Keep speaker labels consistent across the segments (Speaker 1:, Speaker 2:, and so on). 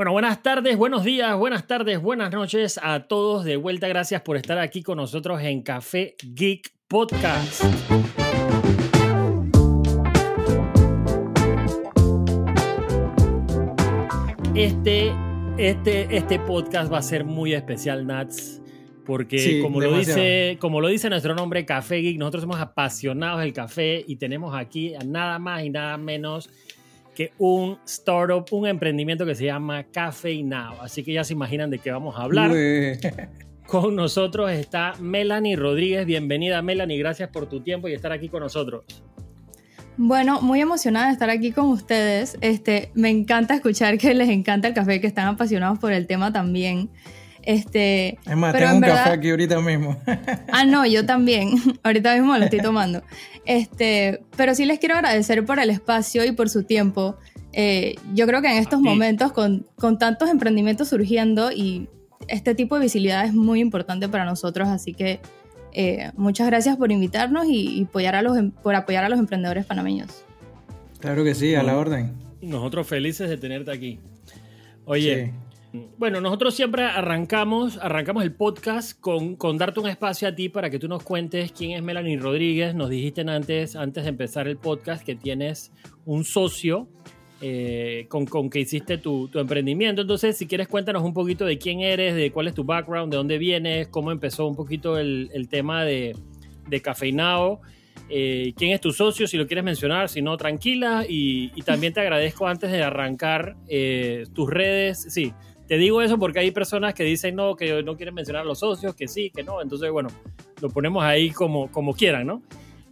Speaker 1: Bueno, buenas tardes, buenos días, buenas tardes, buenas noches a todos de vuelta. Gracias por estar aquí con nosotros en Café Geek Podcast. Este, este, este podcast va a ser muy especial, Nats, porque
Speaker 2: Sí,
Speaker 1: como, lo dice, como lo dice nuestro nombre, Café Geek, nosotros somos apasionados del café y tenemos aquí a nada más y nada menos que un startup, un emprendimiento que se llama Cafe Now. Así que ya se imaginan de qué vamos a hablar.
Speaker 2: Uy.
Speaker 1: Con nosotros está Melanie Rodríguez. Bienvenida, Melanie. Gracias por tu tiempo y estar aquí con nosotros.
Speaker 3: Bueno, muy emocionada de estar aquí con ustedes. Este, me encanta escuchar que les encanta el café, que están apasionados por el tema también. Este,
Speaker 2: Es más,
Speaker 3: pero
Speaker 2: tengo
Speaker 3: en
Speaker 2: un
Speaker 3: verdad-
Speaker 2: café aquí ahorita mismo.
Speaker 3: Ah, no, yo también. Ahorita mismo lo estoy tomando. Este, pero sí les quiero agradecer por el espacio y por su tiempo. Eh, yo creo que en estos momentos, con, con tantos emprendimientos surgiendo y este tipo de visibilidad es muy importante para nosotros, así que eh, muchas gracias por invitarnos y, y apoyar a los, em- por apoyar a los emprendedores panameños.
Speaker 2: claro que sí, a la orden.
Speaker 1: Nosotros felices de tenerte aquí. Oye, bueno, nosotros siempre arrancamos, arrancamos el podcast con, con darte un espacio a ti para que tú nos cuentes quién es Melanie Rodríguez. Nos dijiste antes, antes de empezar el podcast que tienes un socio eh, con, con que hiciste tu, tu emprendimiento. Entonces, si quieres, cuéntanos un poquito de quién eres, de cuál es tu background, de dónde vienes, cómo empezó un poquito el, el tema de, de Cafeinao. Eh, quién es tu socio, si lo quieres mencionar, si no, tranquila. Y, también te agradezco antes de arrancar eh, tus redes. Sí, te digo eso porque hay personas que dicen no, que no quieren mencionar a los socios, que sí, que no. Entonces, bueno, lo ponemos ahí como, como quieran, ¿no?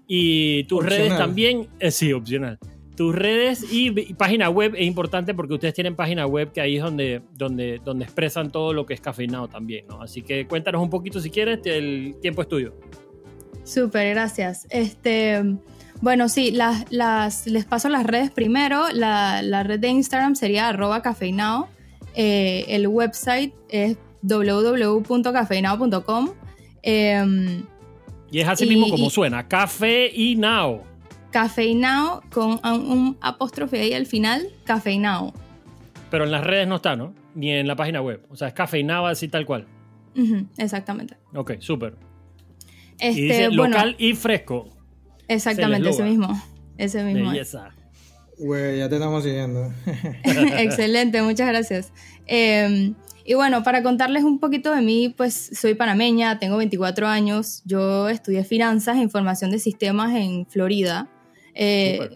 Speaker 1: Y tus
Speaker 2: Opcional.
Speaker 1: redes también, eh, sí, opcional. Tus redes y, y página web es importante porque ustedes tienen página web que ahí es donde, donde, donde expresan todo lo que es cafeinado también, ¿no? Así que cuéntanos un poquito si quieres, el tiempo es tuyo.
Speaker 3: Súper, gracias. Este, bueno, sí, las, las, les paso las redes primero. La, la red de Instagram sería arroba cafeinao. Eh, el website es www.cafeinao.com. Em,
Speaker 1: Y es así
Speaker 3: Y-
Speaker 1: mismo como
Speaker 3: y-
Speaker 1: suena, Now.
Speaker 3: cafeinao con un, un apóstrofe ahí al final, cafeinao.
Speaker 1: Pero en las redes no está, ¿no? Ni en la página web. O sea, es Now así tal cual.
Speaker 3: Exactamente.
Speaker 1: Ok, súper.
Speaker 3: Este,
Speaker 1: y dice
Speaker 3: bueno,
Speaker 1: local y fresco.
Speaker 3: exactamente, ese mismo. Ese mismo. es.
Speaker 2: Güey, ya te estamos siguiendo.
Speaker 3: Excelente, muchas gracias. Eh, y bueno, para contarles un poquito de mí, pues soy panameña, tengo 24 años, yo estudié finanzas e información de sistemas en Florida. Eh,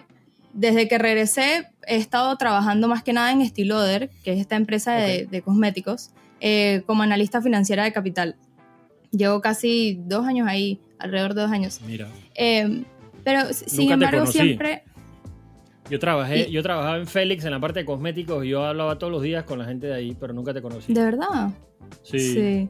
Speaker 3: desde que regresé he estado trabajando más que nada en Estiloder, que es esta empresa de,
Speaker 1: Ok.
Speaker 3: de cosméticos, eh, como analista financiera de capital. Llevo casi dos años ahí, alrededor de dos años.
Speaker 1: Mira.
Speaker 3: Eh, pero sin embargo siempre...
Speaker 1: Yo trabajé,
Speaker 3: Y-
Speaker 1: yo trabajaba en Félix en la parte de cosméticos y yo hablaba todos los días con la gente de ahí, pero nunca te conocí.
Speaker 3: ¿De verdad?
Speaker 1: Sí.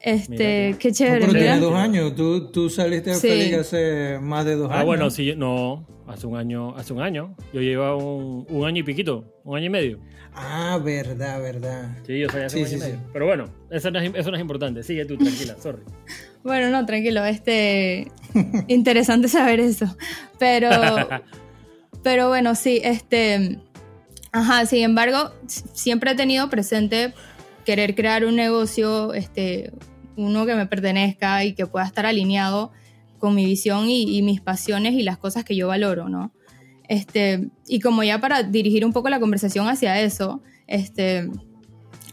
Speaker 3: Este,
Speaker 1: Mira tú.
Speaker 3: qué
Speaker 2: No,
Speaker 3: chévere.
Speaker 2: pero
Speaker 3: mira.
Speaker 2: tienes dos años. Tú, tú saliste de
Speaker 3: Sí.
Speaker 2: Félix hace más de dos
Speaker 1: Ah,
Speaker 2: años.
Speaker 1: bueno, sí, no, hace un año, hace un año. Yo llevaba un, un año y piquito, un año y medio.
Speaker 2: Ah, verdad, verdad.
Speaker 1: Sí, yo sabía hace
Speaker 2: Sí,
Speaker 1: un año
Speaker 2: sí,
Speaker 1: y medio.
Speaker 2: sí.
Speaker 1: Pero bueno, eso no, es, eso no es importante. Sigue tú, tranquila, sorry.
Speaker 3: Bueno, no, tranquilo, este interesante saber eso. Pero pero bueno, sí, este ajá, sin embargo, siempre he tenido presente querer crear un negocio este uno que me pertenezca y que pueda estar alineado con mi visión y, y mis pasiones y las cosas que yo valoro, ¿no? Este, y como ya para dirigir un poco la conversación hacia eso, este,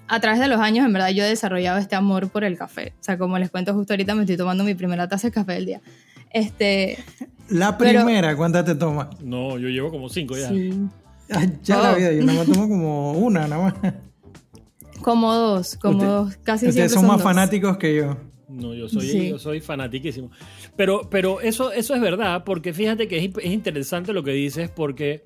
Speaker 3: a través de los años, en verdad, yo he desarrollado este amor por el café. O sea, como les cuento justo ahorita, me estoy tomando mi primera taza de café del día. Este,
Speaker 2: La
Speaker 3: Pero-
Speaker 2: primera, ¿cuántas te tomas?
Speaker 1: No, yo llevo como cinco ya.
Speaker 3: sí,
Speaker 2: Ay, ya
Speaker 3: Oh.
Speaker 2: la vida, yo nada más tomo como una, nada más.
Speaker 3: como dos, como
Speaker 2: Usted-
Speaker 3: dos, casi
Speaker 2: Ustedes
Speaker 3: siempre
Speaker 2: son
Speaker 3: son
Speaker 2: más
Speaker 3: dos.
Speaker 2: fanáticos que yo.
Speaker 1: No, yo soy,
Speaker 3: Sí.
Speaker 1: yo soy fanatiquísimo. Pero, pero eso, eso es verdad, porque fíjate que es, es interesante lo que dices, porque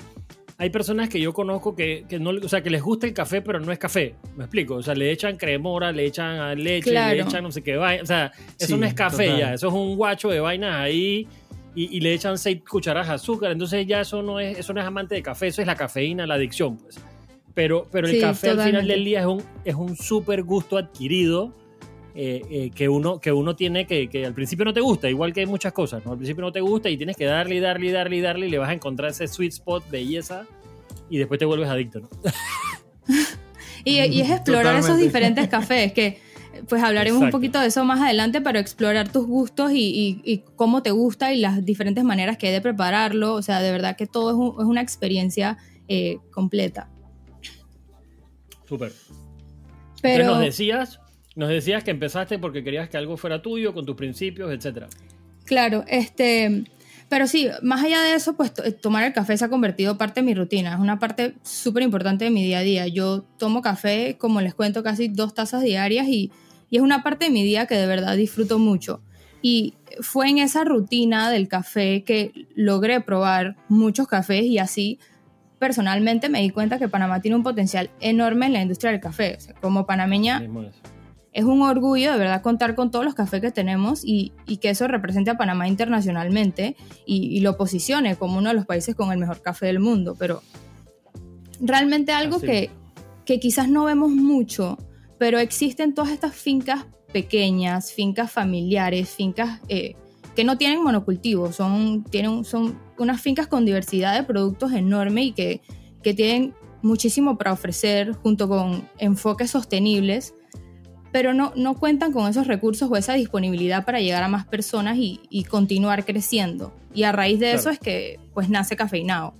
Speaker 1: hay personas que yo conozco que, que no, o sea, que les gusta el café, pero no es café. ¿Me explico? O sea, le echan cremora, le echan leche,
Speaker 3: Claro.
Speaker 1: le echan no sé qué vaina. O sea, eso
Speaker 2: Sí,
Speaker 1: no es café
Speaker 2: total.
Speaker 1: ya, eso es un guacho de vainas ahí. Y, y le echan seis cucharadas de azúcar, entonces ya eso no es, eso no es amante de café, eso es la cafeína, la adicción, pues. Pero, pero el
Speaker 3: Sí,
Speaker 1: café al final
Speaker 3: totalmente.
Speaker 1: del día es un, es un súper gusto adquirido eh, eh, que, uno, que uno tiene que, que al principio no te gusta, igual que hay muchas cosas, ¿no? Al principio no te gusta y tienes que darle y darle y darle y darle y le vas a encontrar ese sweet spot, belleza, y después te vuelves adicto, ¿no?
Speaker 3: Y, y es explorar esos
Speaker 2: Totalmente.
Speaker 3: diferentes cafés, que pues hablaremos un poquito de eso más adelante, pero explorar tus gustos y, y- y cómo te gusta y las diferentes maneras que hay de prepararlo. O sea, de verdad que todo es, un- es una experiencia eh, completa.
Speaker 1: Súper.
Speaker 3: Pero
Speaker 1: Entonces nos decías, nos decías que empezaste porque querías que algo fuera tuyo, con tus principios, etcétera.
Speaker 3: Claro, este, pero sí, más allá de eso, pues to- tomar el café se ha convertido parte de mi rutina, es una parte súper importante de mi día a día. Yo tomo café, como les cuento, casi dos tazas diarias y, y es una parte de mi día que de verdad disfruto mucho. Y fue en esa rutina del café que logré probar muchos cafés y así personalmente me di cuenta que Panamá tiene un potencial enorme en la industria del café. O sea, como panameña,
Speaker 1: es.
Speaker 3: es un orgullo de verdad contar con todos los cafés que tenemos y, y que eso represente a Panamá internacionalmente y, y lo posicione como uno de los países con el mejor café del mundo. Pero realmente algo
Speaker 1: Así.
Speaker 3: que, que quizás no vemos mucho, pero existen todas estas fincas pequeñas, fincas familiares, fincas eh, que no tienen monocultivo, son, tienen, son unas fincas con diversidad de productos enorme y que, que tienen muchísimo para ofrecer junto con enfoques sostenibles pero no, no cuentan con esos recursos o esa disponibilidad para llegar a más personas y, y continuar creciendo. Y a raíz de
Speaker 1: Claro.
Speaker 3: eso es que pues nace Cafeinado.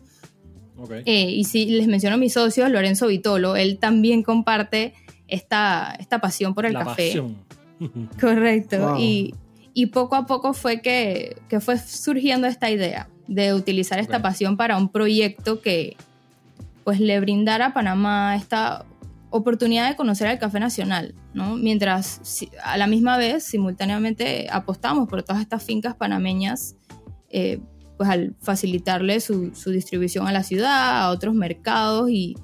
Speaker 3: Eh, y si les menciono a mi socio, Lorenzo Vitolo, él también comparte esta, esta pasión por el
Speaker 1: La
Speaker 3: café.
Speaker 1: pasión.
Speaker 3: Correcto.
Speaker 2: Wow.
Speaker 3: Y, y poco a poco fue que, que fue surgiendo esta idea de utilizar esta pasión para un proyecto que pues le brindara a Panamá esta oportunidad de conocer al café nacional, ¿no? Mientras a la misma vez, simultáneamente, apostamos por todas estas fincas panameñas, eh, pues al facilitarle su, su distribución a la ciudad, a otros mercados y,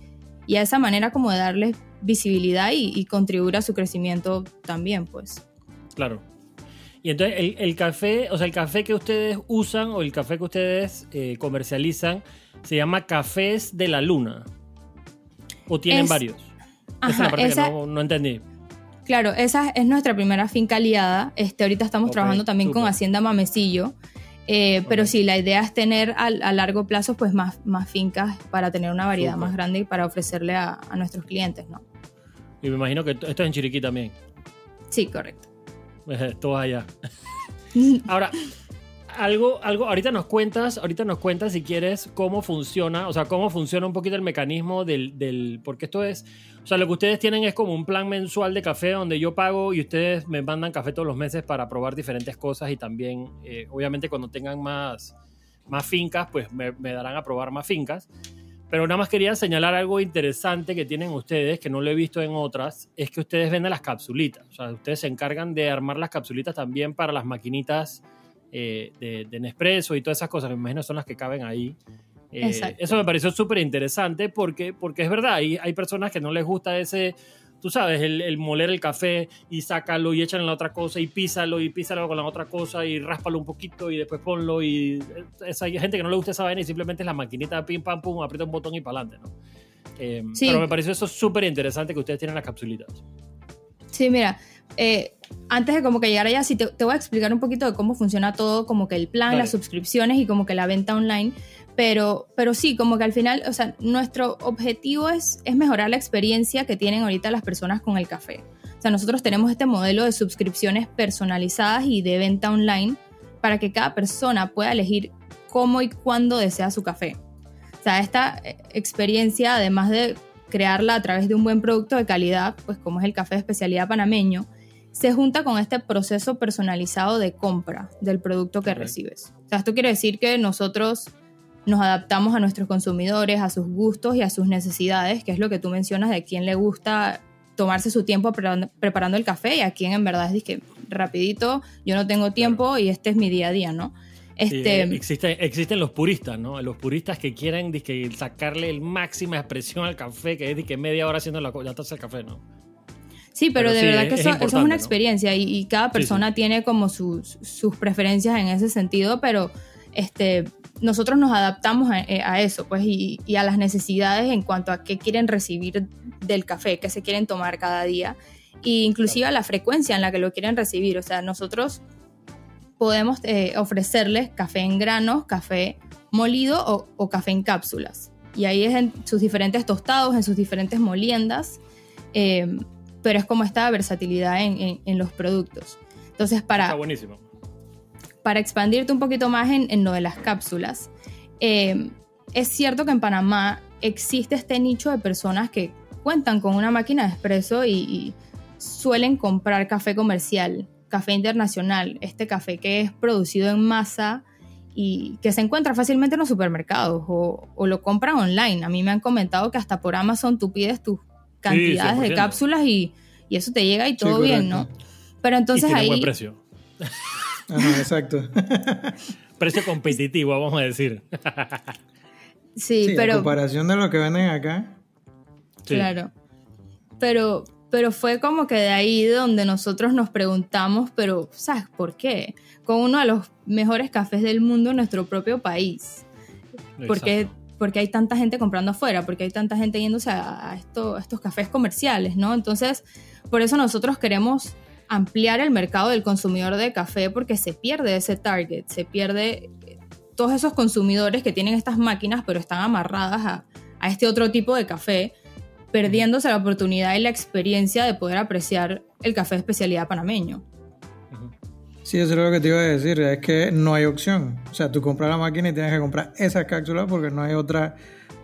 Speaker 3: y a esa manera como de darles visibilidad y, y contribuir a su crecimiento también, pues.
Speaker 1: Claro. Y entonces el, el café, o sea, el café que ustedes usan o el café que ustedes eh, comercializan se llama Cafés de la Luna. ¿O tienen
Speaker 3: Es-
Speaker 1: varios? esa es
Speaker 3: Ajá,
Speaker 1: la parte
Speaker 3: esa-
Speaker 1: que no, no entendí.
Speaker 3: Claro, esa es nuestra primera finca aliada. Este, ahorita estamos trabajando también con. Hacienda Mamecillo. Eh, Pero sí, la idea es tener a, a largo plazo pues más, más fincas para tener una variedad más grande y para ofrecerle a, a nuestros clientes, ¿no?
Speaker 1: Y me imagino que esto es en Chiriquí también.
Speaker 3: Sí, correcto.
Speaker 1: Todos allá. Ahora, algo, algo, ahorita nos cuentas, ahorita nos cuentas si quieres cómo funciona, o sea, cómo funciona un poquito el mecanismo del, del, porque esto es, o sea, lo que ustedes tienen es como un plan mensual de café donde yo pago y ustedes me mandan café todos los meses para probar diferentes cosas y también, eh, obviamente, cuando tengan más, más fincas, pues me, me darán a probar más fincas. Pero nada más quería señalar algo interesante que tienen ustedes, que no lo he visto en otras, es que ustedes venden las capsulitas. O sea, ustedes se encargan de armar las capsulitas también para las maquinitas eh, de, de Nespresso y todas esas cosas. Me imagino son las que caben ahí. Eh, eso me pareció súper interesante porque, porque es verdad, hay, hay personas que no les gusta ese, tú sabes, el, el moler el café y sácalo y echan en la otra cosa y písalo y písalo con la otra cosa y ráspalo un poquito y después ponlo y esa, hay gente que no le gusta esa vaina y simplemente es la maquinita pim pam pum, aprieta un botón y para adelante, ¿no? Eh,
Speaker 3: Sí.
Speaker 1: Pero me pareció eso súper interesante que ustedes tienen las capsulitas.
Speaker 3: Sí, mira, eh, antes de como que llegar allá, sí te, te voy a explicar un poquito de cómo funciona todo, como que el plan,
Speaker 1: Dale.
Speaker 3: las suscripciones y como que la venta online. Pero, pero sí, como que al final, o sea, nuestro objetivo es, es mejorar la experiencia que tienen ahorita las personas con el café. O sea, nosotros tenemos este modelo de suscripciones personalizadas y de venta online para que cada persona pueda elegir cómo y cuándo desea su café. O sea, esta eh, experiencia, además de crearla a través de un buen producto de calidad, pues como es el café de especialidad panameño, se junta con este proceso personalizado de compra del producto que recibes. O sea, esto quiere decir que nosotros nos adaptamos a nuestros consumidores, a sus gustos y a sus necesidades, que es lo que tú mencionas de quién le gusta tomarse su tiempo preparando, el café y a quién en verdad es que rapidito, yo no tengo tiempo y este es mi día a día, ¿no? Este,
Speaker 1: eh, existe- existen los puristas, ¿no? Los puristas que quieren dizque, sacarle el máxima expresión al café, que es que media hora haciendo la, la taza de café, ¿no?
Speaker 3: Sí, pero,
Speaker 1: Pero
Speaker 3: de
Speaker 1: sí,
Speaker 3: verdad
Speaker 1: es-
Speaker 3: que
Speaker 1: es
Speaker 3: eso, es una
Speaker 1: ¿no?
Speaker 3: experiencia y, y cada persona tiene como sus, sus preferencias en ese sentido, pero este, nosotros nos adaptamos a, eh, eso pues y, a las necesidades en cuanto a qué quieren recibir del café, qué se quieren tomar cada día e inclusive a la frecuencia en la que lo quieren recibir. O sea, nosotros podemos eh, ofrecerles café en granos, café molido o, café en cápsulas. Y ahí es en sus diferentes tostados, en sus diferentes moliendas. eh, pero es como esta versatilidad en, en- los productos. Entonces,
Speaker 1: Está
Speaker 3: para,
Speaker 1: buenísimo.
Speaker 3: Para expandirte un poquito más en, en lo de las cápsulas, eh, es cierto que en Panamá existe este nicho de personas que cuentan con una máquina de espresso y, y suelen comprar café comercial, café internacional, este café que es producido en masa y que se encuentra fácilmente en los supermercados o, o lo compran online. A mí me han comentado que hasta por Amazon tú pides tus cantidades de
Speaker 1: 100%.
Speaker 3: cápsulas y, y eso te llega y
Speaker 2: Sí,
Speaker 3: todo bien, ¿no? Pero
Speaker 1: y
Speaker 3: entonces
Speaker 1: tiene
Speaker 3: ahí...
Speaker 1: buen precio.
Speaker 2: Ajá, exacto.
Speaker 1: Precio competitivo, vamos a decir.
Speaker 3: Sí, pero...
Speaker 2: comparación de lo que venden acá.
Speaker 1: Sí.
Speaker 3: Claro. Pero, pero fue como que de ahí donde nosotros nos preguntamos, pero, ¿sabes por qué? Con uno de los mejores cafés del mundo en nuestro propio país. ¿Por qué,
Speaker 1: Exacto.
Speaker 3: por qué hay tanta gente comprando afuera? Porque hay tanta gente yéndose a, a esto- a estos cafés comerciales, ¿no? Entonces, por eso nosotros queremos ampliar el mercado del consumidor de café porque se pierde ese target, se pierde eh, todos esos consumidores que tienen estas máquinas pero están amarradas a, este otro tipo de café, perdiéndose la oportunidad y la experiencia de poder apreciar el café de especialidad panameño.
Speaker 2: Sí, eso es lo que te iba a decir, es que no hay opción. O sea, tú compras la máquina y tienes que comprar esa cápsula porque no hay otra,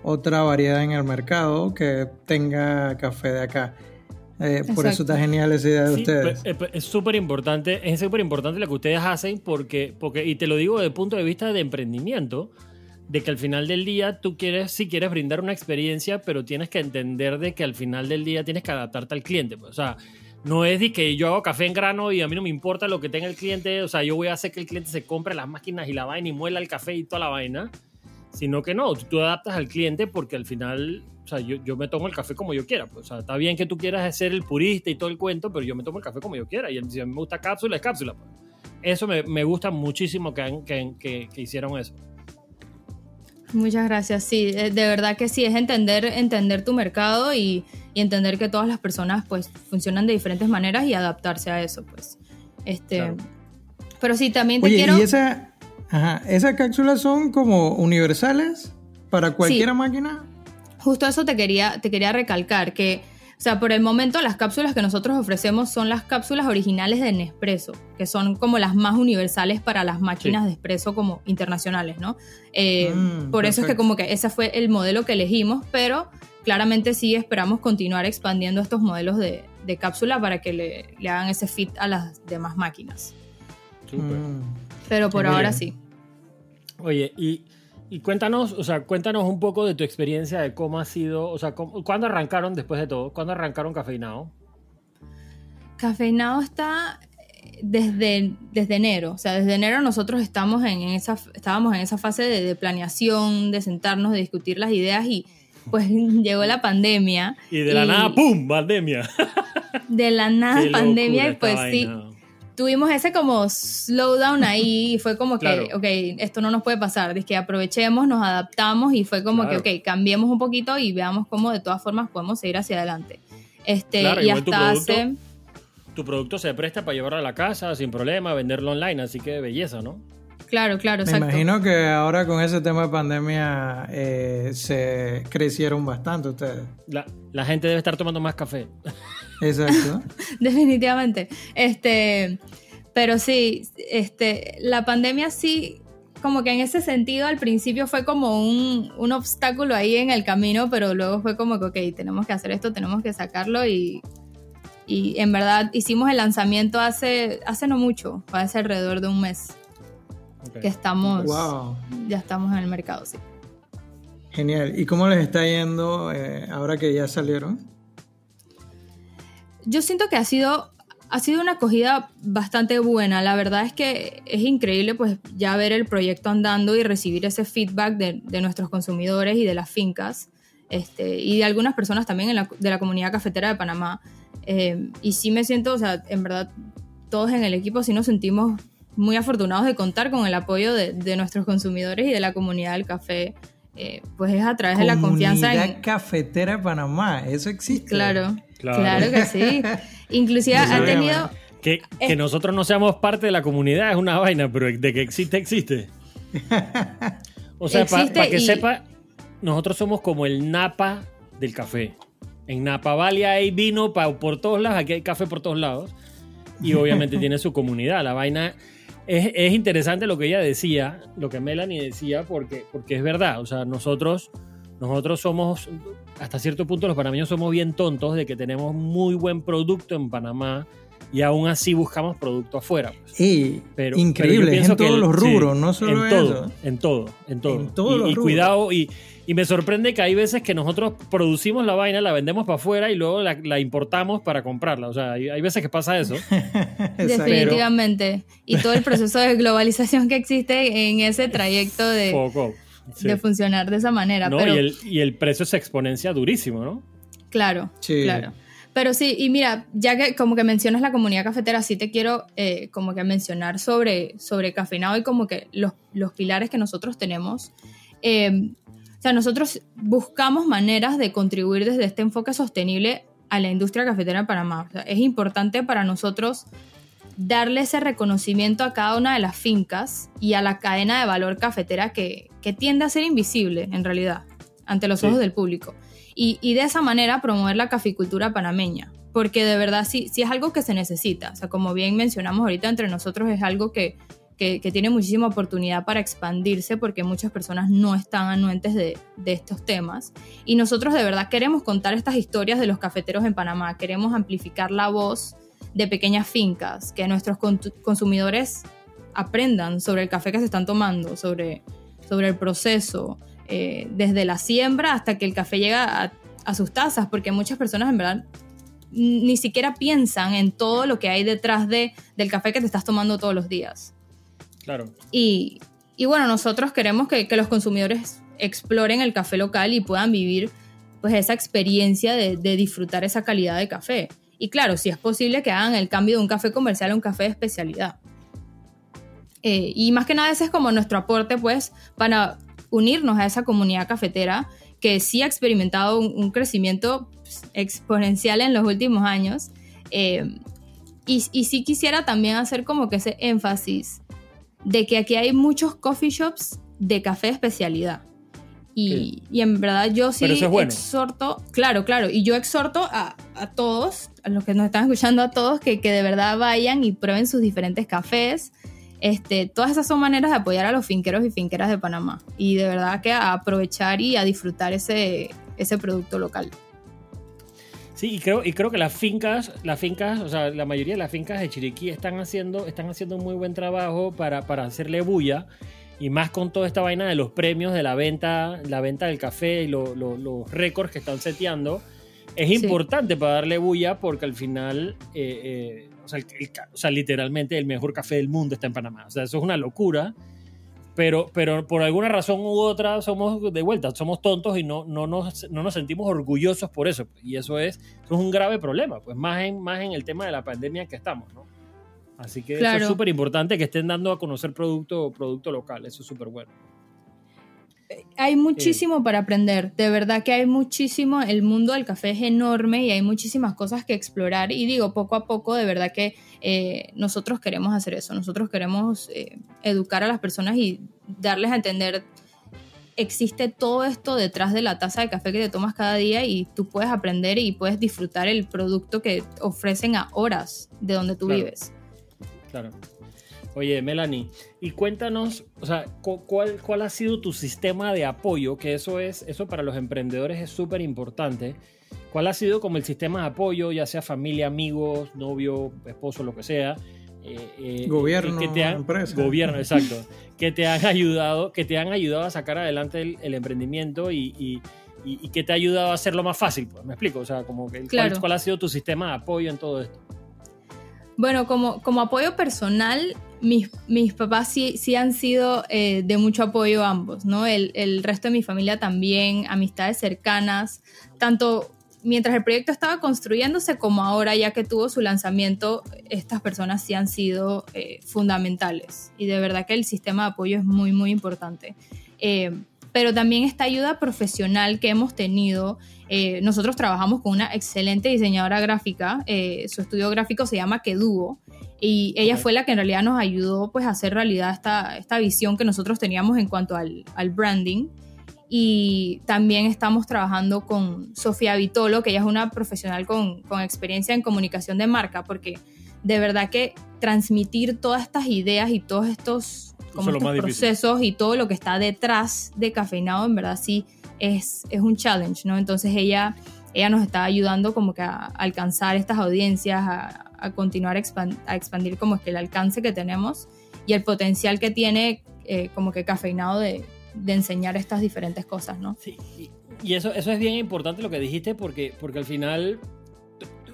Speaker 2: otra variedad en el mercado que tenga café de acá. Eh, por eso está genial esa idea de
Speaker 1: Sí,
Speaker 2: ustedes.
Speaker 1: es súper importante, es súper importante lo que ustedes hacen porque, porque, y te lo digo desde el punto de vista de emprendimiento, de que al final del día tú quieres, sí quieres brindar una experiencia, pero tienes que entender de que al final del día tienes que adaptarte al cliente. pues. O sea, no es de que yo hago café en grano y a mí no me importa lo que tenga el cliente, o sea, yo voy a hacer que el cliente se compre las máquinas y la vaina y muela el café y toda la vaina, sino que no, tú adaptas al cliente porque al final, o sea, yo, yo me tomo el café como yo quiera. Pues, o sea, está bien que tú quieras ser el purista y todo el cuento, pero yo me tomo el café como yo quiera. Y si a mí me gusta cápsula, es cápsula. pues. Eso me, me gusta muchísimo que, han- que, que- que hicieron eso.
Speaker 3: Muchas gracias. Sí, de, de verdad que sí, es entender, entender tu mercado y, y entender que todas las personas pues funcionan de diferentes maneras y adaptarse a eso, pues. Este,
Speaker 1: Claro.
Speaker 3: Pero sí, también te
Speaker 2: Oye,
Speaker 3: quiero...
Speaker 2: ¿y esa, ajá, esas cápsulas son como universales para cualquier
Speaker 3: Sí.
Speaker 2: máquina?
Speaker 3: Justo eso te quería, te quería recalcar, que, o sea, por el momento las cápsulas que nosotros ofrecemos son las cápsulas originales de Nespresso, que son como las más universales para las máquinas
Speaker 1: Sí.
Speaker 3: de Espresso como internacionales, ¿no? Eh,
Speaker 2: Mm,
Speaker 3: por eso es que como que ese fue el modelo que elegimos, pero claramente sí esperamos continuar expandiendo estos modelos de, de cápsula para que le, le hagan ese fit a las demás máquinas.
Speaker 1: Súper.
Speaker 2: Mm.
Speaker 3: Pero por
Speaker 2: Muy
Speaker 3: ahora
Speaker 2: bien.
Speaker 3: sí.
Speaker 1: Oye, y, y cuéntanos, o sea, cuéntanos un poco de tu experiencia de cómo ha sido, o sea, cómo- ¿cuándo arrancaron después de todo? ¿Cuándo arrancaron Cafeinado?
Speaker 3: Cafeinado está eh, desde, desde enero. O sea, desde enero nosotros estamos en esa, estábamos en esa fase de, de planeación, de sentarnos, de discutir las ideas y pues llegó la pandemia.
Speaker 1: Y de la nada, ¡pum! Pandemia.
Speaker 3: De la nada pandemia y pues sí,
Speaker 1: vaina.
Speaker 3: Tuvimos ese como slowdown ahí y fue como que,
Speaker 1: Claro.
Speaker 3: ok, esto no nos puede pasar, es que aprovechemos, nos adaptamos y fue como
Speaker 1: Claro.
Speaker 3: que, ok, cambiemos un poquito y veamos cómo de todas formas podemos seguir hacia adelante. Este,
Speaker 1: Claro,
Speaker 3: y
Speaker 1: igual tu
Speaker 3: hasta
Speaker 1: producto-
Speaker 3: hace...
Speaker 1: Tu producto se presta para llevarlo a la casa sin problema, venderlo online, así que belleza, ¿no?
Speaker 3: Claro, claro,
Speaker 2: Me
Speaker 3: exacto.
Speaker 2: imagino que ahora con ese tema de pandemia eh, se crecieron bastante ustedes.
Speaker 1: La, la gente debe estar tomando más café.
Speaker 2: Exacto.
Speaker 3: Definitivamente. Este, pero sí, este, la pandemia sí, como que en ese sentido al principio fue como un, un obstáculo ahí en el camino, pero luego fue como que, ok, tenemos que hacer esto, tenemos que sacarlo y, y en verdad hicimos el lanzamiento hace, hace no mucho, fue hace alrededor de un mes que estamos,
Speaker 2: wow.
Speaker 3: ya estamos en el mercado, sí.
Speaker 2: Genial. ¿Y cómo les está yendo eh, ahora que ya salieron?
Speaker 3: Yo siento que ha sido, ha sido una acogida bastante buena. La verdad es que es increíble pues ya ver el proyecto andando y recibir ese feedback de, de nuestros consumidores y de las fincas este, y de algunas personas también en la- de la comunidad cafetera de Panamá. Eh, y sí me siento, o sea, en verdad todos en el equipo sí nos sentimos muy afortunados de contar con el apoyo de, de nuestros consumidores y de la comunidad del café. Eh, pues es a través de la confianza en,
Speaker 2: cafetera de Panamá. Eso existe.
Speaker 3: Claro,
Speaker 1: Claro.
Speaker 3: claro, que sí. Inclusive
Speaker 2: No
Speaker 3: ha
Speaker 2: sabía,
Speaker 3: tenido.
Speaker 1: Que, que nosotros no seamos parte de la comunidad es una vaina, pero de que existe, existe. O sea, para que
Speaker 3: y-
Speaker 1: sepa, nosotros somos como el napa del café. En Napa Valley hay vino por todos lados, aquí hay café por todos lados. Y obviamente tiene su comunidad. La vaina es, es, interesante lo que ella decía, lo que Melanie decía, porque, porque es verdad. O sea, nosotros, nosotros somos, hasta cierto punto, los panameños somos bien tontos de que tenemos muy buen producto en Panamá y aún así buscamos producto afuera.
Speaker 2: Pues. Y pero, increíble, en todos los rubros, no solo
Speaker 1: en todo, En todo, en todo. En todos y, y cuidado, y, y, me sorprende que hay veces que nosotros producimos la vaina, la vendemos para afuera y luego la, importamos para comprarla. O sea, hay, veces que pasa eso.
Speaker 3: Definitivamente. Y todo el proceso de globalización que existe en ese trayecto de, de funcionar de esa manera.
Speaker 1: y, el, y el precio se exponencia durísimo, ¿no?
Speaker 3: Claro, claro. Pero sí, y mira, ya que como que mencionas la comunidad cafetera, sí te quiero eh, como que mencionar sobre, sobre cafeinado y como que los, los pilares que nosotros tenemos. Eh, o sea, nosotros buscamos maneras de contribuir desde este enfoque sostenible a la industria cafetera en Panamá. O sea, es importante para nosotros darle ese reconocimiento a cada una de las fincas y a la cadena de valor cafetera que, que tiende a ser invisible en realidad ante los ojos del público y, de esa manera promover la caficultura panameña, porque de verdad sí, sí es algo que se necesita. O sea, como bien mencionamos ahorita entre nosotros, es algo que, que, tiene muchísima oportunidad para expandirse porque muchas personas no están anuentes de, de, estos temas. Y nosotros de verdad queremos contar estas historias de los cafeteros en Panamá, queremos amplificar la voz de pequeñas fincas, que nuestros consumidores aprendan sobre el café que se están tomando, sobre, sobre el proceso, eh, desde la siembra hasta que el café llega a, sus tazas, porque muchas personas en verdad ni siquiera piensan en todo lo que hay detrás de, del café que te estás tomando todos los días.
Speaker 1: Claro.
Speaker 3: Y, bueno, nosotros queremos que, los consumidores exploren el café local y puedan vivir pues esa experiencia de, disfrutar esa calidad de café. Y claro, si es posible que hagan el cambio de un café comercial a un café de especialidad. Eh, y más que nada ese es como nuestro aporte pues para unirnos a esa comunidad cafetera que sí ha experimentado un, crecimiento pues, exponencial en los últimos años. Eh, y, y sí quisiera también hacer como que ese énfasis de que aquí hay muchos coffee shops de café de especialidad. Y, y, en verdad yo sí exhorto, claro, claro, y yo exhorto a, a, todos, a los que nos están escuchando, a todos, que, que de verdad vayan y prueben sus diferentes cafés. Este, todas esas son maneras de apoyar a los finqueros y finqueras de Panamá y de verdad que a aprovechar y a disfrutar ese, ese producto local.
Speaker 1: Sí, y creo, y creo que las fincas, las fincas, o sea, la mayoría de las fincas de Chiriquí están haciendo, están haciendo un muy buen trabajo para, para hacerle bulla y más con toda esta vaina de los premios de la venta, la venta del café y los récords que están seteando. Es importante para darle bulla porque al final eh, eh, o sea, literalmente el mejor café del mundo está en Panamá. O sea, eso es una locura. Pero, pero por alguna razón u otra somos de vuelta, somos tontos y no, no, nos, no nos sentimos orgullosos por eso. Y eso es, es un grave problema, pues más en, más en el tema de la pandemia que estamos, ¿no? Así que es súper importante que estén dando a conocer producto, producto local, eso es súper bueno
Speaker 3: hay muchísimo para aprender, de verdad que hay muchísimo, el mundo del café es enorme y hay muchísimas cosas que explorar. Y digo, poco a poco, de verdad que eh, nosotros queremos hacer eso, nosotros queremos eh, educar a las personas y darles a entender, existe todo esto detrás de la taza de café que te tomas cada día y tú puedes aprender y puedes disfrutar el producto que ofrecen a horas de donde tú vives.
Speaker 1: Claro. Oye, Melanie, y cuéntanos, o sea, ¿cuál, cuál ha sido tu sistema de apoyo? Que eso es, eso para los emprendedores es súper importante. ¿Cuál ha sido como el sistema de apoyo, ya sea familia, amigos, novio, esposo, lo que sea?
Speaker 2: Eh, eh, gobierno,
Speaker 1: que te
Speaker 2: empresa.
Speaker 1: Gobierno, exacto. que te han ayudado, que te han ayudado a sacar adelante el, emprendimiento y, y, que te ha ayudado a hacerlo más fácil. Pues, me explico, o sea, como que ¿cuál, ¿cuál, ha sido tu sistema de apoyo en todo esto?
Speaker 3: Bueno, como, como apoyo personal, mis, mis papás sí, sí han sido eh, de mucho apoyo ambos, ¿no? El, el, resto de mi familia también, amistades cercanas, tanto mientras el proyecto estaba construyéndose como ahora ya que tuvo su lanzamiento, estas personas sí han sido eh, fundamentales y de verdad que el sistema de apoyo es muy, muy importante. Eh, pero también esta ayuda profesional que hemos tenido. nosotros trabajamos con una excelente diseñadora gráfica, su estudio gráfico se llama Keduo y ella fue la que en realidad nos ayudó pues a hacer realidad esta, esta visión que nosotros teníamos en cuanto al, al branding. Y también estamos trabajando con Sofía Vitolo, que ella es una profesional con, con experiencia en comunicación de marca, porque de verdad que transmitir todas estas ideas y todos estos, como estos procesos y todo lo que está detrás de cafeinado, en verdad sí es, es un challenge, ¿no? Entonces ella, ella nos está ayudando como que a alcanzar estas audiencias, a, a continuar a expandir como es que el alcance que tenemos y el potencial que tiene eh, como que cafeinado de, de, enseñar estas diferentes cosas, ¿no?
Speaker 1: Sí, y, eso, eso es bien importante lo que dijiste porque, porque al final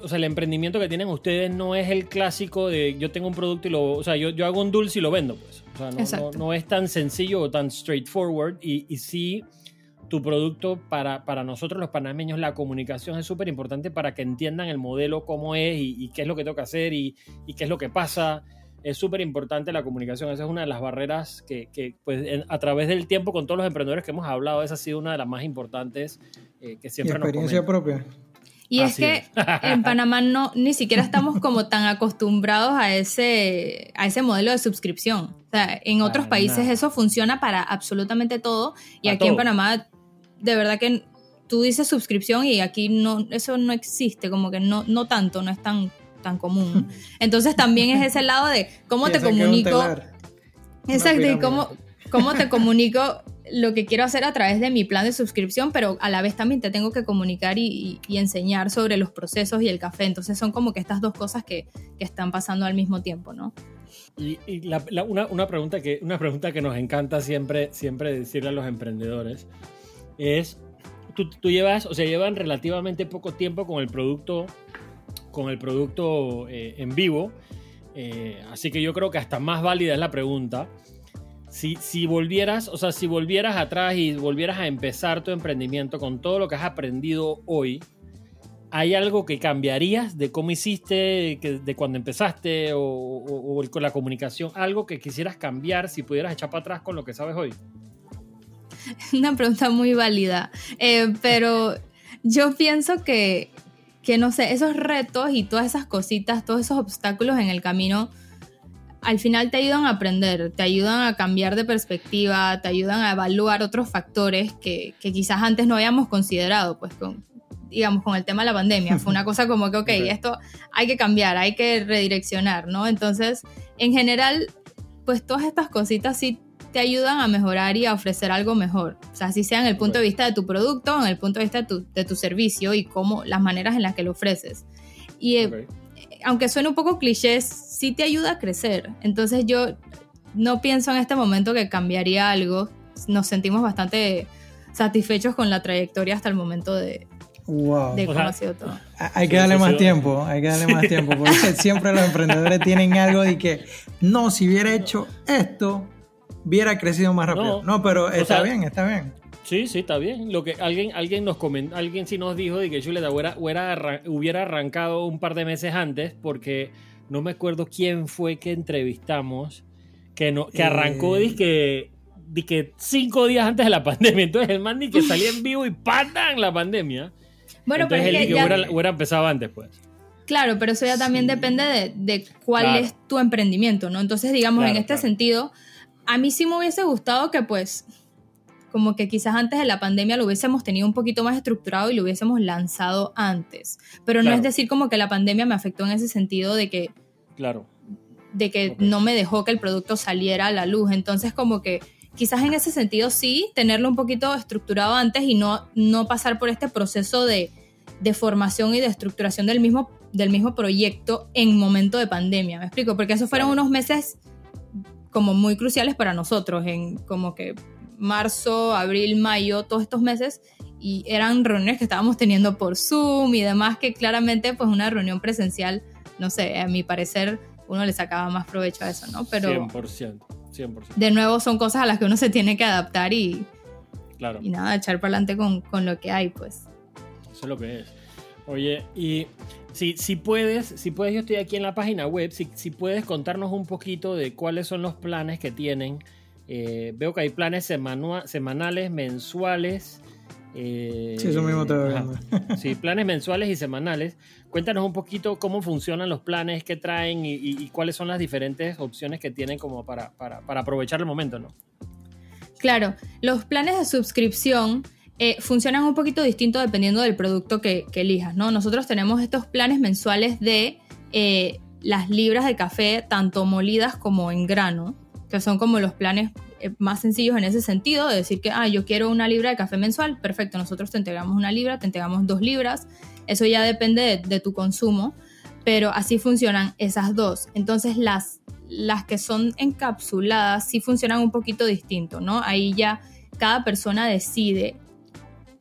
Speaker 1: o sea, el emprendimiento que tienen ustedes no es el clásico de yo tengo un producto y lo, o sea, yo, yo hago un dulce y lo vendo, pues. O sea, no, no, es tan sencillo o tan straightforward y, y sí, tu producto para, para nosotros los panameños, la comunicación es súper importante para que entiendan el modelo, cómo es y, qué es lo que toca hacer y, y qué es lo que pasa. Es súper importante la comunicación, esa es una de las barreras que, que pues, a través del tiempo con todos los emprendedores que hemos hablado, esa ha sido una de las más importantes eh, que siempre
Speaker 2: y experiencia propia.
Speaker 3: Y es que en Panamá no, ni siquiera estamos como tan acostumbrados a ese, a ese modelo de suscripción. O sea, en otros países eso funciona para absolutamente todo y aquí en Panamá de verdad que tú dices suscripción y aquí no, eso no existe, como que no, no tanto, no es tan, tan común. Entonces también es ese lado de cómo te comunico. Exacto, y cómo, cómo te comunico lo que quiero hacer a través de mi plan de suscripción, pero a la vez también te tengo que comunicar y, enseñar sobre los procesos y el café. Entonces son como que estas dos cosas que, están pasando al mismo tiempo, ¿no?
Speaker 1: Y, una, pregunta que, una pregunta que nos encanta siempre, siempre decirle a los emprendedores es, tú, tú llevas, o sea, llevan relativamente poco tiempo con el producto, con el producto eh, en vivo, eh, así que yo creo que hasta más válida es la pregunta. Si, si, volvieras, o sea, si volvieras atrás y volvieras a empezar tu emprendimiento con todo lo que has aprendido hoy, ¿hay algo que cambiarías de cómo hiciste, de cuando empezaste o, con la comunicación? ¿Algo que quisieras cambiar si pudieras echar para atrás con lo que sabes hoy?
Speaker 3: Una pregunta muy válida. Eh, pero yo pienso que, que, no sé, esos retos y todas esas cositas, todos esos obstáculos en el camino, al final te ayudan a aprender, te ayudan a cambiar de perspectiva, te ayudan a evaluar otros factores que, que quizás antes no habíamos considerado, pues con, digamos, con el tema de la pandemia. Fue una cosa como que, ok, esto hay que cambiar, hay que redireccionar, ¿no? Entonces, en general, pues todas estas cositas sí te ayudan a mejorar y a ofrecer algo mejor. O sea, así sea en el punto de vista de tu producto, en el punto de vista de tu, servicio y cómo las maneras en las que lo ofreces. Y eh, aunque suene un poco cliché, sí te ayuda a crecer. Entonces yo no pienso en este momento que cambiaría algo. Nos sentimos bastante satisfechos con la trayectoria hasta el momento de,
Speaker 2: Wow.
Speaker 3: De cómo ha sido todo.
Speaker 2: Hay que darle más tiempo, hay que darle más tiempo, porque siempre los emprendedores tienen algo de que, no, si hubiera hecho esto, hubiera crecido más rápido. No, pero está bien, está bien.
Speaker 1: Sí, sí, está bien. Lo que alguien, alguien nos comentó, alguien sí nos dijo de que Chuleta hubiera, hubiera, hubiera arrancado un par de meses antes, porque no me acuerdo quién fue que entrevistamos, que no, que arrancó eh. que, que cinco días antes de la pandemia. Entonces el man que salía en vivo y ¡patan! la pandemia. Bueno, Entonces pero él que, hubiera, hubiera, empezado antes, pues.
Speaker 3: Claro, pero eso ya también depende de, de cuál es tu emprendimiento, ¿no? Entonces, digamos, en este sentido, a mí sí me hubiese gustado que pues como que quizás antes de la pandemia lo hubiésemos tenido un poquito más estructurado y lo hubiésemos lanzado antes. Pero no es decir como que la pandemia me afectó en ese sentido de que...
Speaker 1: Claro.
Speaker 3: De que no me dejó que el producto saliera a la luz. Entonces como que quizás en ese sentido sí, tenerlo un poquito estructurado antes y no, no pasar por este proceso de, de formación y de estructuración del mismo, del mismo proyecto en momento de pandemia. ¿Me explico? Porque esos fueron unos meses como muy cruciales para nosotros, en como que marzo, abril, mayo, todos estos meses, y eran reuniones que estábamos teniendo por Zoom y demás, que claramente pues una reunión presencial, no sé, a mi parecer uno le sacaba más provecho a eso, ¿no?
Speaker 1: Pero 100%, 100%.
Speaker 3: De nuevo son cosas a las que uno se tiene que adaptar y, claro. y nada, echar para adelante con, con lo que hay, pues.
Speaker 1: Eso es lo que es. Oye, y si, si puedes, si puedes, yo estoy aquí en la página web, si, si puedes contarnos un poquito de cuáles son los planes que tienen. Eh, veo que hay planes semanales, mensuales.
Speaker 2: Eh, sí, eso mismo te veo.
Speaker 1: Sí, planes mensuales y semanales. Cuéntanos un poquito cómo funcionan los planes, qué traen y, cuáles son las diferentes opciones que tienen como para, para, para aprovechar el momento, ¿no?
Speaker 3: Claro, los planes de suscripción eh, funcionan un poquito distinto dependiendo del producto que, elijas, ¿no? Nosotros tenemos estos planes mensuales de eh, las libras de café, tanto molidas como en grano, que son como los planes eh, más sencillos en ese sentido, de decir que, ah, yo quiero una libra de café mensual, perfecto, nosotros te entregamos una libra, te entregamos dos libras, eso ya depende de, tu consumo, pero así funcionan esas dos. Entonces las, las que son encapsuladas sí funcionan un poquito distinto, ¿no? Ahí ya cada persona decide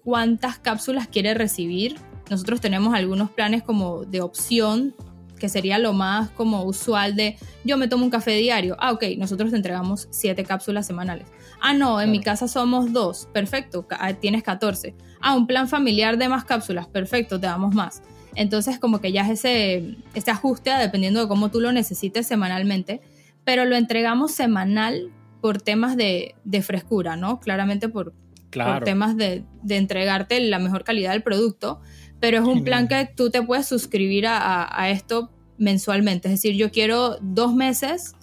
Speaker 3: cuántas cápsulas quiere recibir. Nosotros tenemos algunos planes como de opción que sería lo más como usual de yo me tomo un café diario. Ah, ok, nosotros te entregamos siete cápsulas semanales. Ah, no, en mi casa somos dos. Perfecto, ah, tienes 14. Ah, un plan familiar de más cápsulas. Perfecto, te damos más. Entonces, como que ya es ese, ese ajuste dependiendo de cómo tú lo necesites semanalmente, pero lo entregamos semanal por temas de, de frescura, ¿no? Claramente por, por temas de, de entregarte la mejor calidad del producto pero es un plan que tú te puedes suscribir a, esto mensualmente. Es decir, yo quiero dos meses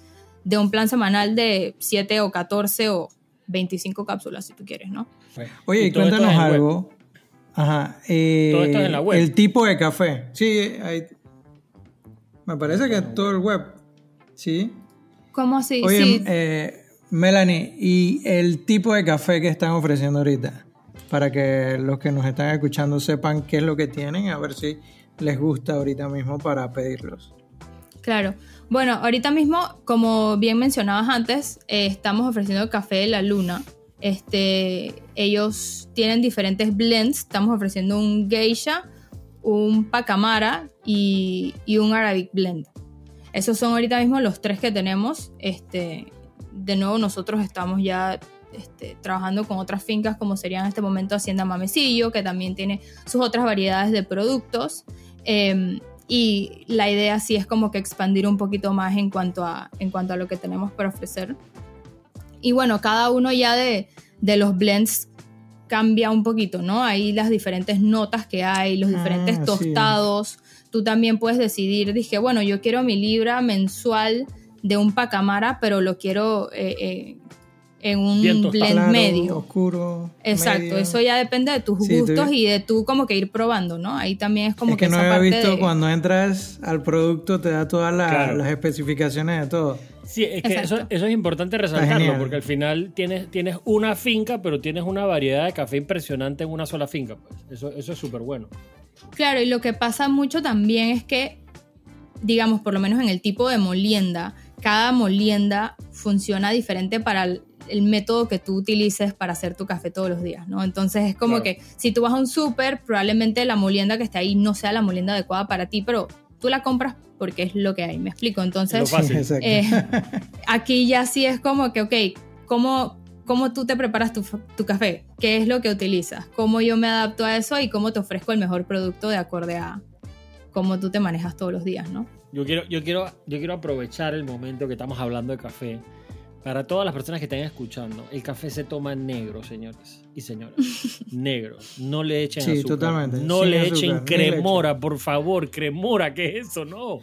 Speaker 3: de un plan semanal de 7 o 14 o 25 cápsulas, si tú quieres, ¿no?
Speaker 2: Oye, cuéntanos algo. Ajá. Eh, todo esto es en la web. El tipo de café. Sí, me parece que es todo el web. ¿Sí?
Speaker 3: ¿Cómo así?
Speaker 2: Oye, eh, Melanie, ¿y el tipo de café que están ofreciendo ahorita? Para que los que nos están escuchando sepan qué es lo que tienen, a ver si les gusta ahorita mismo para pedirlos.
Speaker 3: Claro. Bueno, ahorita mismo, como bien mencionabas antes, eh, estamos ofreciendo café de la luna. Este, ellos tienen diferentes blends. Estamos ofreciendo un geisha, un pacamara y, y, un arabic blend. Esos son ahorita mismo los tres que tenemos. Este, de nuevo, nosotros estamos ya este, trabajando con otras fincas como sería en este momento Hacienda Mamecillo, que también tiene sus otras variedades de productos. Em, y la idea sí es como que expandir un poquito más en cuanto a, en cuanto a lo que tenemos para ofrecer. Y bueno, cada uno ya de, de los blends cambia un poquito, ¿no? Ahí las diferentes notas que hay, los diferentes ah, tostados. Tú también puedes decidir, dije, bueno, yo quiero mi libra mensual de un pacamara, pero lo quiero eh, eh, en un blend medio.
Speaker 2: Oscuro.
Speaker 3: Exacto, eso ya depende de tus gustos y de tú como que ir probando, ¿no? Ahí también es como
Speaker 2: es que, no había visto cuando entras al producto te da todas las especificaciones de todo.
Speaker 1: Sí, es que eso, es importante resaltarlo porque al final tienes, tienes una finca, pero tienes una variedad de café impresionante en una sola finca. Pues. Eso, eso es súper bueno.
Speaker 3: Claro, y lo que pasa mucho también es que, digamos, por lo menos en el tipo de molienda, cada molienda funciona diferente para el, método que tú utilices para hacer tu café todos los días, ¿no? Entonces es como que si tú vas a un súper, probablemente la molienda que está ahí no sea la molienda adecuada para ti, pero tú la compras porque es lo que hay, me explico. Entonces, eh, aquí ya sí es como que, ok, ¿cómo, cómo tú te preparas tu, tu, café? ¿Qué es lo que utilizas? ¿Cómo yo me adapto a eso y cómo te ofrezco el mejor producto de acorde a cómo tú te manejas todos los días, ¿no?
Speaker 1: Yo quiero, yo quiero, yo quiero aprovechar el momento que estamos hablando de café para todas las personas que estén escuchando, el café se toma negro, señores y señoras. negro. No le echen sí, azúcar. Totalmente. No le echen cremora, por favor. Cremora, ¿qué es eso? No.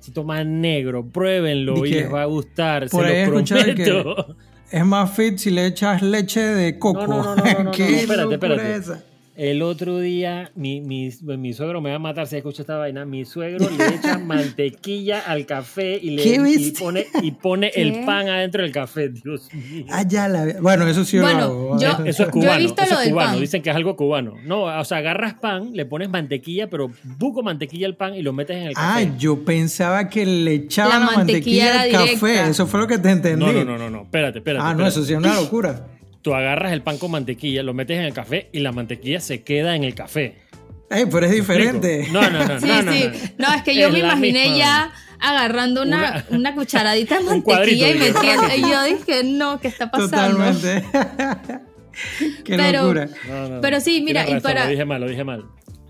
Speaker 1: Se toma negro. Pruébenlo y les va a gustar. se lo prometo.
Speaker 2: es más fit si le echas leche de coco.
Speaker 1: No, no, no, no, no, no, espérate, espérate. El otro día, mi, mi, mi, suegro me va a matar si escucha esta vaina. Mi suegro le echa mantequilla al café y, le, y pone, y pone el pan adentro del café. Dios mío.
Speaker 2: Ah, ya la Bueno, eso sí
Speaker 3: bueno, lo hago. Yo,
Speaker 1: eso es cubano. Yo eso es cubano. Dicen que es algo cubano. No, o sea, agarras pan, le pones mantequilla, pero buco mantequilla al pan y lo metes en el café.
Speaker 2: Ah, yo pensaba que le echaban la mantequilla, al café. Eso fue lo que te entendí.
Speaker 1: No, no, no, no, no. Espérate, espérate.
Speaker 2: Ah, no, eso sí es una locura
Speaker 1: tú agarras el pan con mantequilla, lo metes en el café y la mantequilla se queda en el café.
Speaker 2: Ay, pero es diferente.
Speaker 1: No, no, no.
Speaker 3: Sí, no, sí. No, es que yo me imaginé ya agarrando una, una, cucharadita de mantequilla y metiendo. Y yo dije, no, ¿qué está pasando?
Speaker 2: Totalmente. Qué
Speaker 3: pero,
Speaker 2: locura.
Speaker 3: Pero sí, mira, y para.
Speaker 1: Lo dije mal, lo dije mal.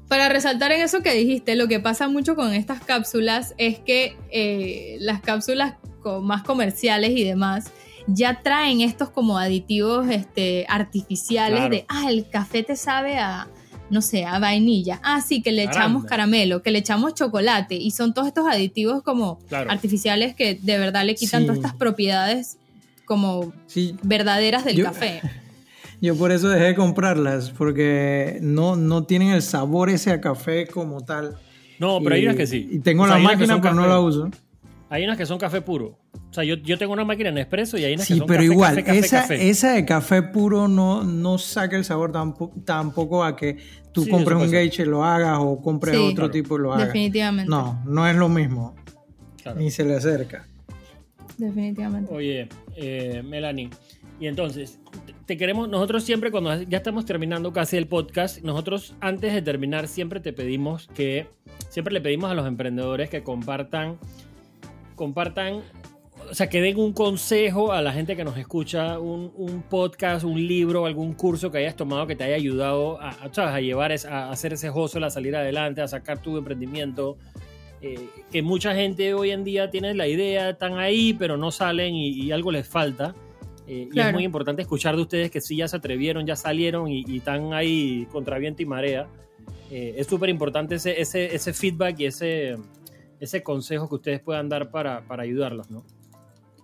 Speaker 3: Para resaltar en eso que dijiste, lo que pasa mucho con estas cápsulas es que eh, las cápsulas más comerciales y demás ya traen estos como aditivos este, artificiales de, ah, el café te sabe a, no sé, a vainilla. Ah, sí, que le echamos caramelo, que le echamos chocolate. Y son todos estos aditivos como artificiales que de verdad le quitan todas estas propiedades como verdaderas del café.
Speaker 2: Yo por eso dejé de comprarlas, porque no, no tienen el sabor ese a café como tal.
Speaker 1: No, pero hay unas que sí.
Speaker 2: Y tengo la máquina, pero no la uso.
Speaker 1: Hay unas que son café puro. O sea, yo, yo tengo una máquina en espresso y hay unas
Speaker 2: que
Speaker 1: son
Speaker 2: pero igual, esa, esa de café puro no, no saca el sabor tampoco a que tú compres un gauge y lo hagas o compres otro tipo y lo hagas.
Speaker 3: Definitivamente.
Speaker 2: No, no es lo mismo. Ni se le acerca.
Speaker 3: Definitivamente.
Speaker 1: Oye, eh, Melanie, y entonces, te queremos, nosotros siempre cuando ya estamos terminando casi el podcast, nosotros antes de terminar siempre te pedimos que, siempre le pedimos a los emprendedores que compartan, compartan, o sea, que den un consejo a la gente que nos escucha, un, podcast, un libro, algún curso que hayas tomado que te haya ayudado a, a, a llevar, a hacer ese hustle, a salir adelante, a sacar tu emprendimiento. Eh, que mucha gente hoy en día tiene la idea, están ahí, pero no salen y algo les falta. Eh, y es muy importante escuchar de ustedes que sí ya se atrevieron, ya salieron y, están ahí contra viento y marea. Eh, es súper importante ese, ese, ese, feedback y ese, ese consejo que ustedes puedan dar para, para ayudarlos, ¿no?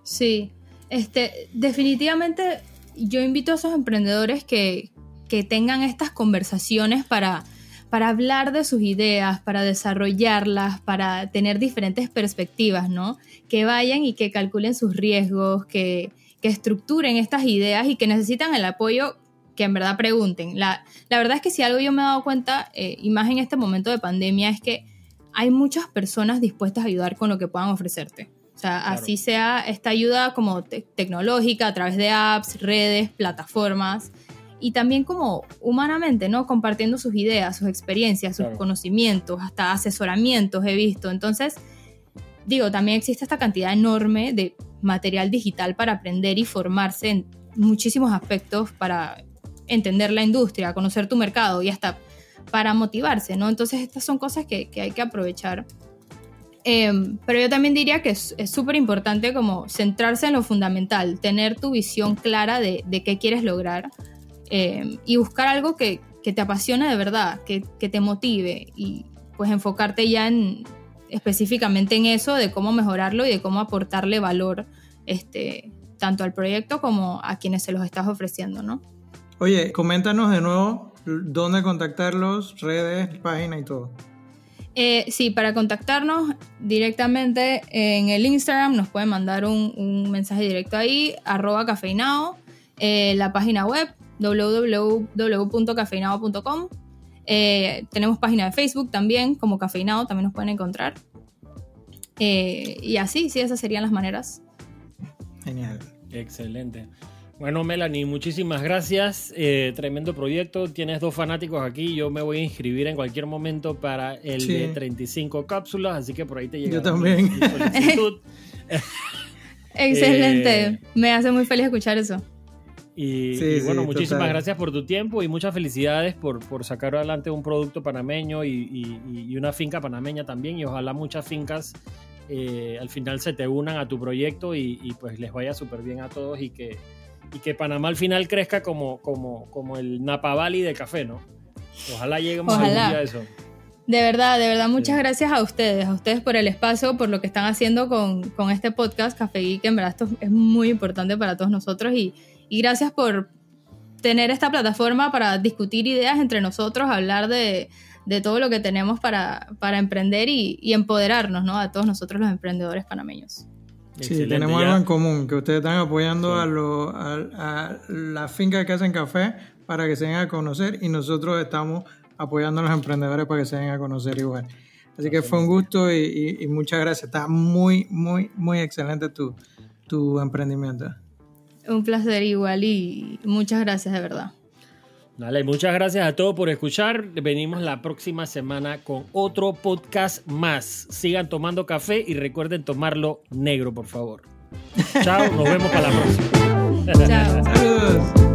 Speaker 3: Sí, este, definitivamente yo invito a esos emprendedores que, que tengan estas conversaciones para, para hablar de sus ideas, para desarrollarlas, para tener diferentes perspectivas, ¿no? Que vayan y que calculen sus riesgos, que, que estructuren estas ideas y que necesitan el apoyo que en verdad pregunten. La, verdad es que si algo yo me he dado cuenta, eh, y más en este momento de pandemia, es que hay muchas personas dispuestas a ayudar con lo que puedan ofrecerte. O sea, así sea esta ayuda como tecnológica a través de apps, redes, plataformas y también como humanamente, ¿no? Compartiendo sus ideas, sus experiencias, sus conocimientos, hasta asesoramientos he visto. Entonces, digo, también existe esta cantidad enorme de material digital para aprender y formarse en muchísimos aspectos para entender la industria, conocer tu mercado y hasta para motivarse, ¿no? Entonces estas son cosas que, hay que aprovechar. Em, pero yo también diría que es súper importante como centrarse en lo fundamental, tener tu visión clara de, qué quieres lograr em, y buscar algo que, te apasione de verdad, que, que, te motive y pues enfocarte ya en, específicamente en eso, de cómo mejorarlo y de cómo aportarle valor este, tanto al proyecto como a quienes se los estás ofreciendo, ¿no?
Speaker 2: Oye, coméntanos de nuevo dónde contactarlos, redes, página y todo.
Speaker 3: Eh, sí, para contactarnos directamente en el Instagram nos pueden mandar un, mensaje directo ahí, arroba cafeinao, eh, la página web www.cafeinao.com eh, tenemos página de Facebook también, como Cafeinado, también nos pueden encontrar. Eh, y así, sí, esas serían las maneras.
Speaker 2: Genial.
Speaker 1: Excelente. Bueno, Melanie, muchísimas gracias. Eh, tremendo proyecto. Tienes dos fanáticos aquí. Yo me voy a inscribir en cualquier momento para el de 35 cápsulas, así que por ahí te llega.
Speaker 2: Yo también.
Speaker 3: Excelente. me hace muy feliz escuchar eso.
Speaker 1: Y, bueno, muchísimas gracias por tu tiempo y muchas felicidades por, por sacar adelante un producto panameño y, una finca panameña también. Y ojalá muchas fincas eh, al final se te unan a tu proyecto y, pues les vaya súper bien a todos y que, y que Panamá al final crezca como, como, como el Napa Valley de café, ¿no? Ojalá lleguemos a día a eso.
Speaker 3: De verdad, de verdad, muchas gracias a ustedes, a ustedes por el espacio, por lo que están haciendo con, con este podcast Café Geek, en verdad esto es muy importante para todos nosotros y, y gracias por tener esta plataforma para discutir ideas entre nosotros, hablar de, todo lo que tenemos para, para emprender y, empoderarnos ¿no? a todos nosotros los emprendedores panameños.
Speaker 2: Sí, tenemos algo en común, que ustedes están apoyando a, lo, a, la finca que hacen café para que se den a conocer y nosotros estamos apoyando a los emprendedores para que se den a conocer igual. Así que fue un gusto y, muchas gracias. Está muy, muy, muy excelente tu, tu emprendimiento.
Speaker 3: Un placer igual y muchas gracias de verdad.
Speaker 1: Dale, muchas gracias a todos por escuchar. Venimos la próxima semana con otro podcast más. Sigan tomando café y recuerden tomarlo negro, por favor. Chao, nos vemos para la próxima. Chao.